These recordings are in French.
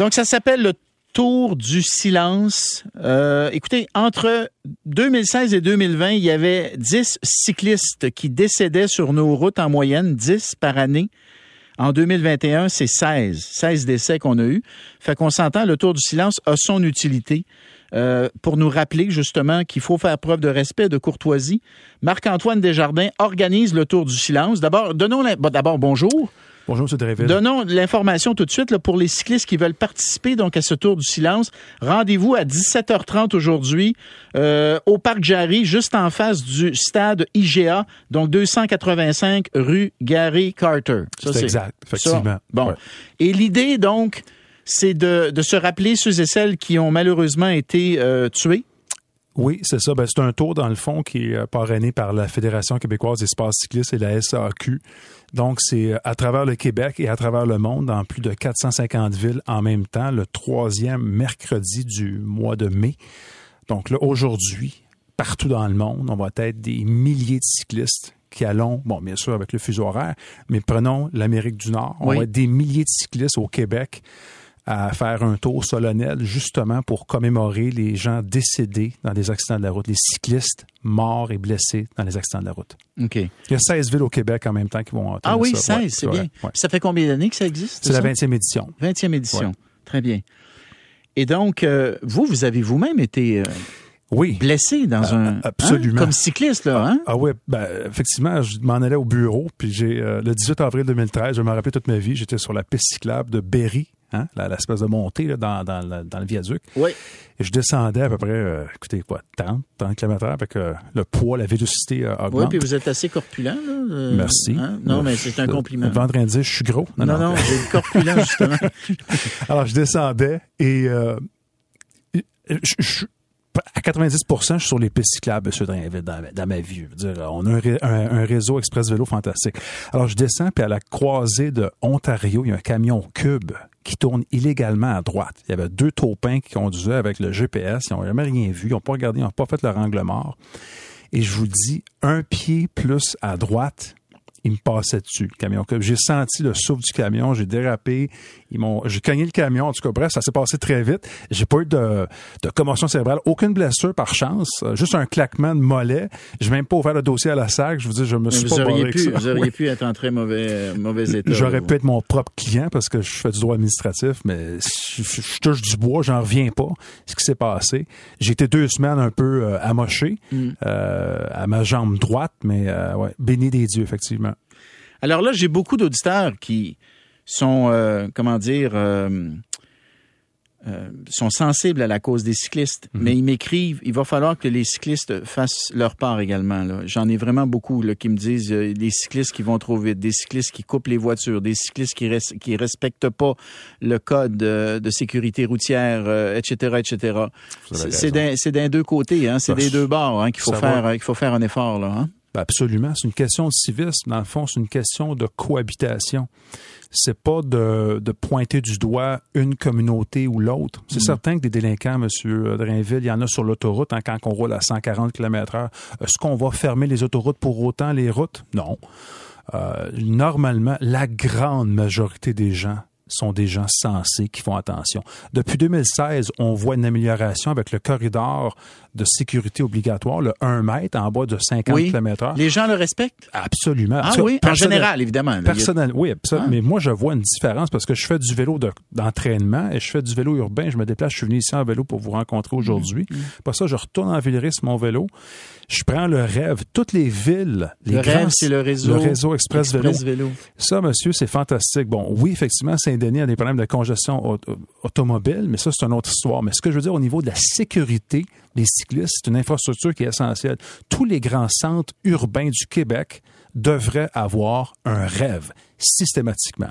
Donc, ça s'appelle le Tour du silence. Euh, écoutez, entre 2016 et 2020, il y avait 10 cyclistes qui décédaient sur nos routes en moyenne, 10 par année. En 2021, c'est 16. 16 décès qu'on a eu. Fait qu'on s'entend, le Tour du silence a son utilité. Euh, pour nous rappeler justement qu'il faut faire preuve de respect, de courtoisie. Marc-Antoine Desjardins organise le Tour du silence. D'abord, donnons d'abord bonjour. Bonjour, M. Dréville. Donnons l'information tout de suite là, pour les cyclistes qui veulent participer donc à ce Tour du silence. Rendez-vous à 17h30 aujourd'hui euh, au Parc Jarry, juste en face du stade IGA, donc 285 rue Gary Carter. c'est exact, effectivement. Bon. Et l'idée, donc, c'est de, de, se rappeler ceux et celles qui ont malheureusement été euh, tués oui, c'est ça. Ben, c'est un tour, dans le fond, qui est euh, parrainé par la Fédération québécoise des sports cyclistes et la SAQ. Donc, c'est euh, à travers le Québec et à travers le monde, dans plus de 450 villes en même temps, le troisième mercredi du mois de mai. Donc là, aujourd'hui, partout dans le monde, on va être des milliers de cyclistes qui allons, bon, bien sûr, avec le fuseau horaire, mais prenons l'Amérique du Nord. On va être des milliers de cyclistes au Québec à faire un tour solennel justement pour commémorer les gens décédés dans des accidents de la route, les cyclistes morts et blessés dans les accidents de la route. OK. Il y a 16 villes au Québec en même temps qui vont Ah oui, 16, c'est bien. Ça fait combien d'années que ça existe? C'est la 20e édition. 20e édition. Très bien. Et donc, euh, vous, vous avez vous-même été... Euh, oui. blessé dans euh, un hein, absolument comme cycliste là hein? ah, ah oui ben effectivement je m'en allais au bureau puis j'ai le 18 avril 2013 je me rappelle toute ma vie j'étais sur la piste cyclable de Berry hein, l'espèce de montée là, dans, dans, dans, le viaduc. Oui. Et je descendais à peu près, euh, écoutez, quoi, 30, 30 km avec euh, le poids, la vélocité euh, augmente. Oui, puis vous êtes assez corpulent. Là, Merci. Hein? Non, mais c'est un compliment. Train de dire, je suis gros. Non, non, non, j'ai le corpulent, justement. Alors, je descendais et je, à 90% je suis sur les pistes cyclables, M. Drainville, dans, dans, ma vie. Je veux dire, on a un, un, réseau express vélo fantastique. Alors, je descends, puis à la croisée de Ontario, il y a un camion cube qui tourne illégalement à droite. Il y avait deux taupins qui conduisaient avec le GPS. Ils n'ont jamais rien vu. Ils n'ont pas regardé, ils n'ont pas fait leur angle mort. Et je vous dis, un pied plus à droite, il me passait dessus, le camion. J'ai senti le souffle du camion, j'ai dérapé, ils m'ont, j'ai cogné le camion. En tout cas, bref, ça s'est passé très vite. J'ai pas eu de, de commotion cérébrale, aucune blessure par chance, euh, juste un claquement de mollet. J'ai même pas ouvert le dossier à la sac. Je vous dis, je me suis vous pas auriez pu, Vous auriez pu être en très mauvais, euh, mauvais état. J'aurais pu être mon propre client parce que je fais du droit administratif, mais je, touche du bois, j'en reviens pas. Ce qui s'est passé. J'ai été deux semaines un peu euh, amoché mm. à ma jambe droite, mais ouais, béni des dieux, effectivement. Alors là, j'ai beaucoup d'auditeurs qui sont, euh, comment dire, euh, euh, sont sensibles à la cause des cyclistes, mhm. mais ils m'écrivent, il va falloir que les cyclistes fassent leur part également. J'en ai vraiment beaucoup là, qui me disent des cyclistes qui vont trop vite, des cyclistes qui coupent les voitures, des cyclistes qui res qui respectent pas le code de sécurité routière, etc., etc. C'est d'un deux côtés, hein, c'est des deux bords hein, qu'il faut faire, qu'il faut faire un effort là. Hein? Ben, absolument. C'est une question de civisme. Dans le fond, c'est une question de cohabitation. C'est pas de, de, pointer du doigt une communauté ou l'autre. C'est mm. certain que des délinquants, M. Drainville, il y en a sur l'autoroute hein, quand on roule à 140 km heure. Est-ce qu'on va fermer les autoroutes pour autant les routes? Non. Euh, normalement, la grande majorité des gens sont des gens sensés qui font attention. Depuis 2016, on voit une amélioration avec le corridor de sécurité obligatoire, le 1 mètre en bas de 50 km h Les gens le respectent? Absolument. Ah oui, en général, évidemment. Personnel, oui, absolument. Ah. Mais moi, je vois une différence parce que je fais du vélo d'entraînement et je fais du vélo urbain. Je me déplace, je suis venu ici en vélo pour vous rencontrer aujourd'hui. Mmh, ça, je retourne en Villeray sur mon vélo. Je prends le rêve. Toutes les villes, les le rêve, c'est le réseau, le réseau Express, vélo. Ça, monsieur, c'est fantastique. Bon, oui, effectivement, Saint-Denis a des problèmes de congestion automobile, mais ça, c'est une autre histoire. Mais ce que je veux dire au niveau de la sécurité les cyclistes, c'est une infrastructure qui est essentielle. Tous les grands centres urbains du Québec devraient avoir un rêve systématiquement.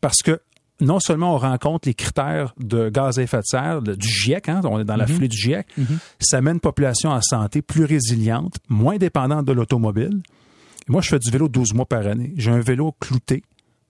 Parce que non seulement on rencontre les critères de gaz à effet de serre, du GIEC, hein, on est dans la foulée du GIEC, mhm. ça mène une population en santé plus résiliente, moins dépendante de l'automobile. Moi, je fais du vélo 12 mois par année. J'ai un vélo clouté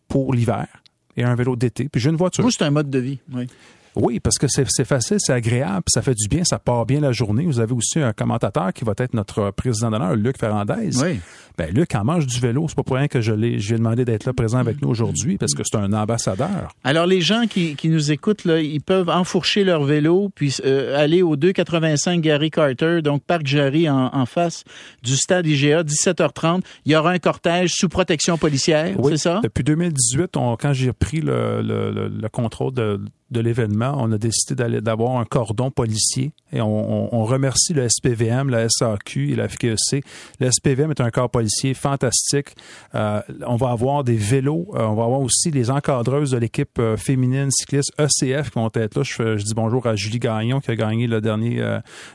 pour l'hiver et un vélo d'été, puis j'ai une voiture. Vous, c'est un mode de vie, oui. Oui, parce que c'est facile, c'est agréable, ça fait du bien, ça part bien la journée. Vous avez aussi un commentateur qui va être notre président d'honneur, Luc Ferrandez. Oui. Ben Luc en mange du vélo, c'est pas pour rien que je l'ai, ai demandé d'être là présent avec nous aujourd'hui parce que c'est un ambassadeur. Alors les gens qui, qui nous écoutent là, ils peuvent enfourcher leur vélo puis euh, aller au 285 Gary Carter, donc Parc Jarry en, en face du stade IGA, 17h30. Il y aura un cortège sous protection policière, Oui, c'est ça? Depuis 2018, on- quand j'ai pris le, le- le- le contrôle de, de l'événement, on a décidé d'aller d'avoir un cordon policier et on, on- on remercie le SPVM, la SAQ et la FQEC. Le SPVM est un corps policier fantastique. Euh, on va avoir des vélos, euh, on va avoir aussi les encadreuses de l'équipe euh, féminine cycliste ECF qui vont être là. Je, dis bonjour à Julie Gagnon qui a gagné le dernier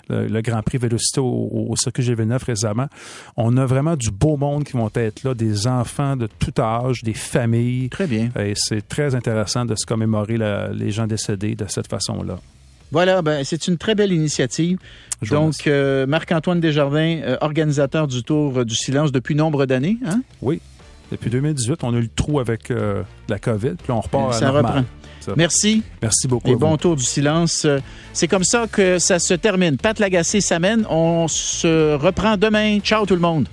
le, le Grand Prix Vélocité au, au circuit G29 récemment. On a vraiment du beau monde qui vont être là, des enfants de tout âge, des familles. Très bien. Et c'est très intéressant de se commémorer la- les gens décédés de cette façon-là. Voilà, ben, c'est une très belle initiative. Donc, euh, Marc-Antoine Desjardins, euh, organisateur du Tour du silence depuis nombre d'années. Hein? Oui. Depuis 2018, on a eu le trou avec euh, la COVID, puis là, on repart à Ça normal. reprend. Ça. Merci Merci beaucoup. et à bon tour du silence. C'est comme ça que ça se termine. Pat Lagacé s'amène. On se reprend demain. Ciao tout le monde.